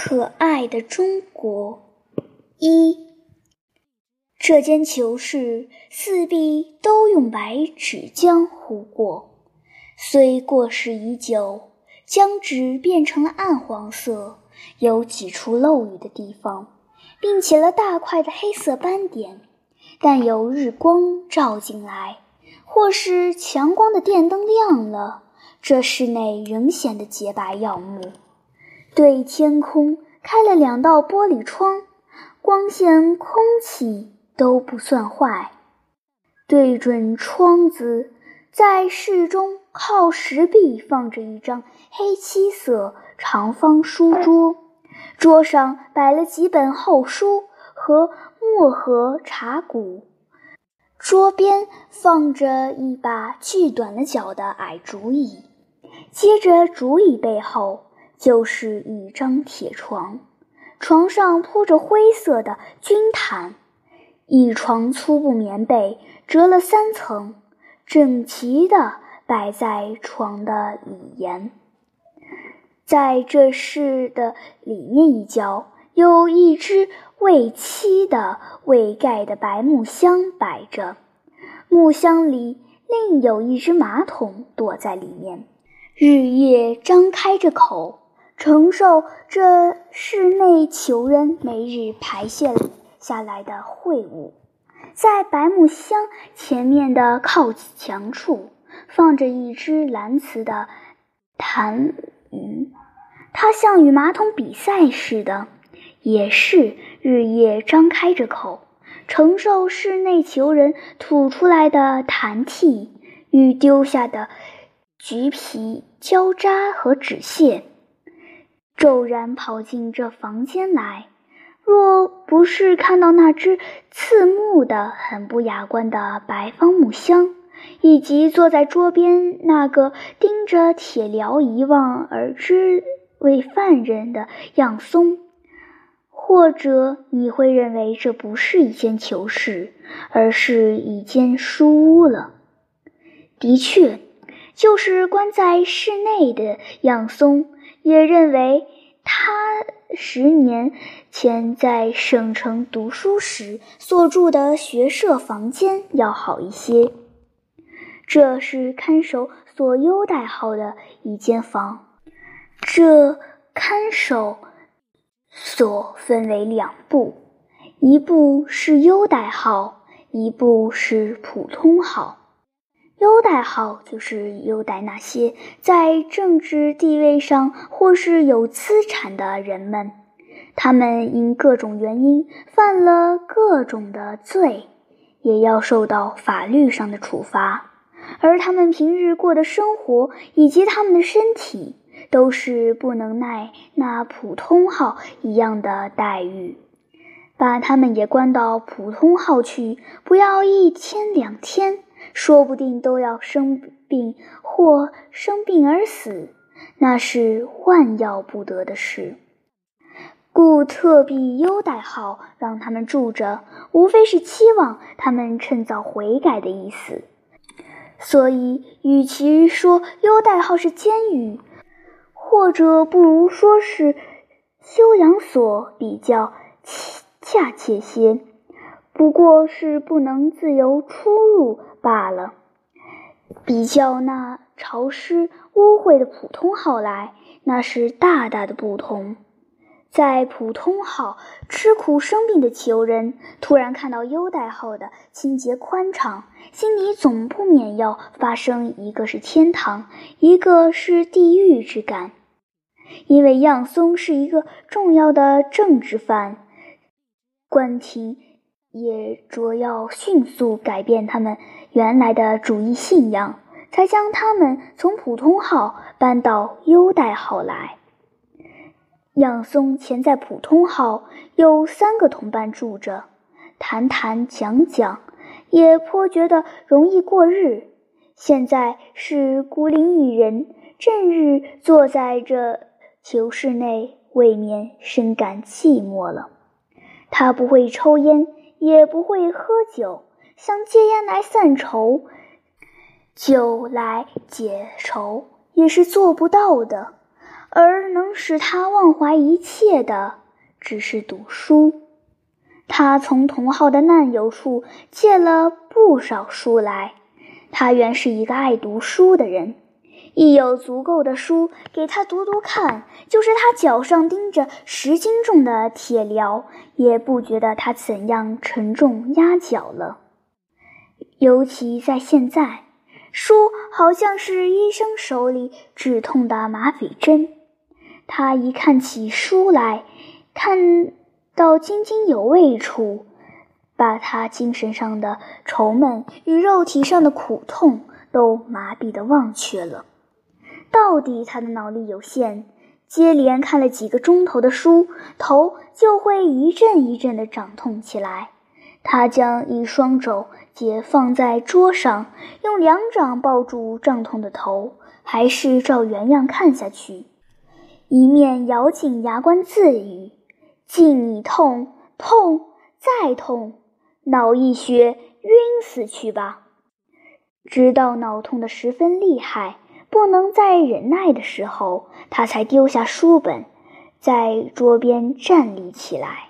可爱的中国一，这间囚室四壁都用白纸浆糊过，虽过时已久，浆纸变成了暗黄色，有几处漏雨的地方，并起了大块的黑色斑点。但有日光照进来，或是强光的电灯亮了，这室内仍显得洁白耀目。对天空开了两道玻璃窗，光线、空气都不算坏。对准窗子，在室中靠石壁放着一张黑漆色长方书桌，桌上摆了几本厚书和墨盒、茶壶，桌边放着一把锯短了脚的矮竹椅，接着竹椅背后。就是一张铁床，床上铺着灰色的军毯，一床粗布棉被折了三层，整齐地摆在床的里沿。在这室的里面一角，有一只未漆的未盖的白木箱摆着，木箱里另有一只马桶躲在里面，日夜张开着口。承受这室内囚人每日排泄下来的秽物，在白木箱前面的靠墙处放着一只蓝瓷的痰盂，它像与马桶比赛似的，也是日夜张开着口，承受室内囚人吐出来的痰涕与丢下的橘皮胶渣和纸屑。骤然跑进这房间来，若不是看到那只刺目的、很不雅观的白方木箱，以及坐在桌边那个盯着铁镣一望而知为犯人的样松，或者你会认为这不是一间囚室，而是一间书屋了。的确，就是关在室内的样松。也认为他十年前在省城读书时所住的学舍房间要好一些。这是看守所优待号的一间房。这看守所分为两部，一部是优待号，一部是普通号。优待号就是优待那些在政治地位上或是有资产的人们，他们因各种原因犯了各种的罪，也要受到法律上的处罚，而他们平日过的生活以及他们的身体都是不能耐那普通号一样的待遇，把他们也关到普通号去，不要一天两天。说不定都要生病或生病而死，那是万要不得的事。故特庇优待号让他们住着，无非是期望他们趁早悔改的意思。所以，与其说优待号是监狱，或者不如说是修养所比较恰切些。不过是不能自由出入罢了。比较那潮湿污秽的普通号来，那是大大的不同。在普通号吃苦生病的囚人，突然看到优待号的清洁宽敞，心里总不免要发生一个是天堂，一个是地狱之感。因为样松是一个重要的政治犯，关廷。也着要迅速改变他们原来的主义信仰，才将他们从普通号搬到优待号来。杨松前在普通号有三个同伴住着，谈谈讲讲，也颇觉得容易过日。现在是孤零一人，正日坐在这囚室内，未免深感寂寞了。他不会抽烟。也不会喝酒，想戒烟来散愁，酒来解愁也是做不到的。而能使他忘怀一切的，只是读书。他从同号的难友处借了不少书来。他原是一个爱读书的人，一有足够的书给他读读看，就是他脚上钉着十斤重的铁镣，也不觉得他怎样沉重压脚了。尤其在现在，书好像是医生手里止痛的麻醉针，他一看起书来，看到津津有味处。把他精神上的愁闷与肉体上的苦痛都麻痹的忘却了。到底他的脑力有限，接连看了几个钟头的书，头就会一阵一阵的胀痛起来。他将一双肘解放在桌上，用两掌抱住胀痛的头，还是照原样看下去，一面咬紧牙关自语：“尽你痛，痛再痛。”脑溢血，晕死去吧！直到脑痛的十分厉害，不能再忍耐的时候，他才丢下书本，在桌边站立起来。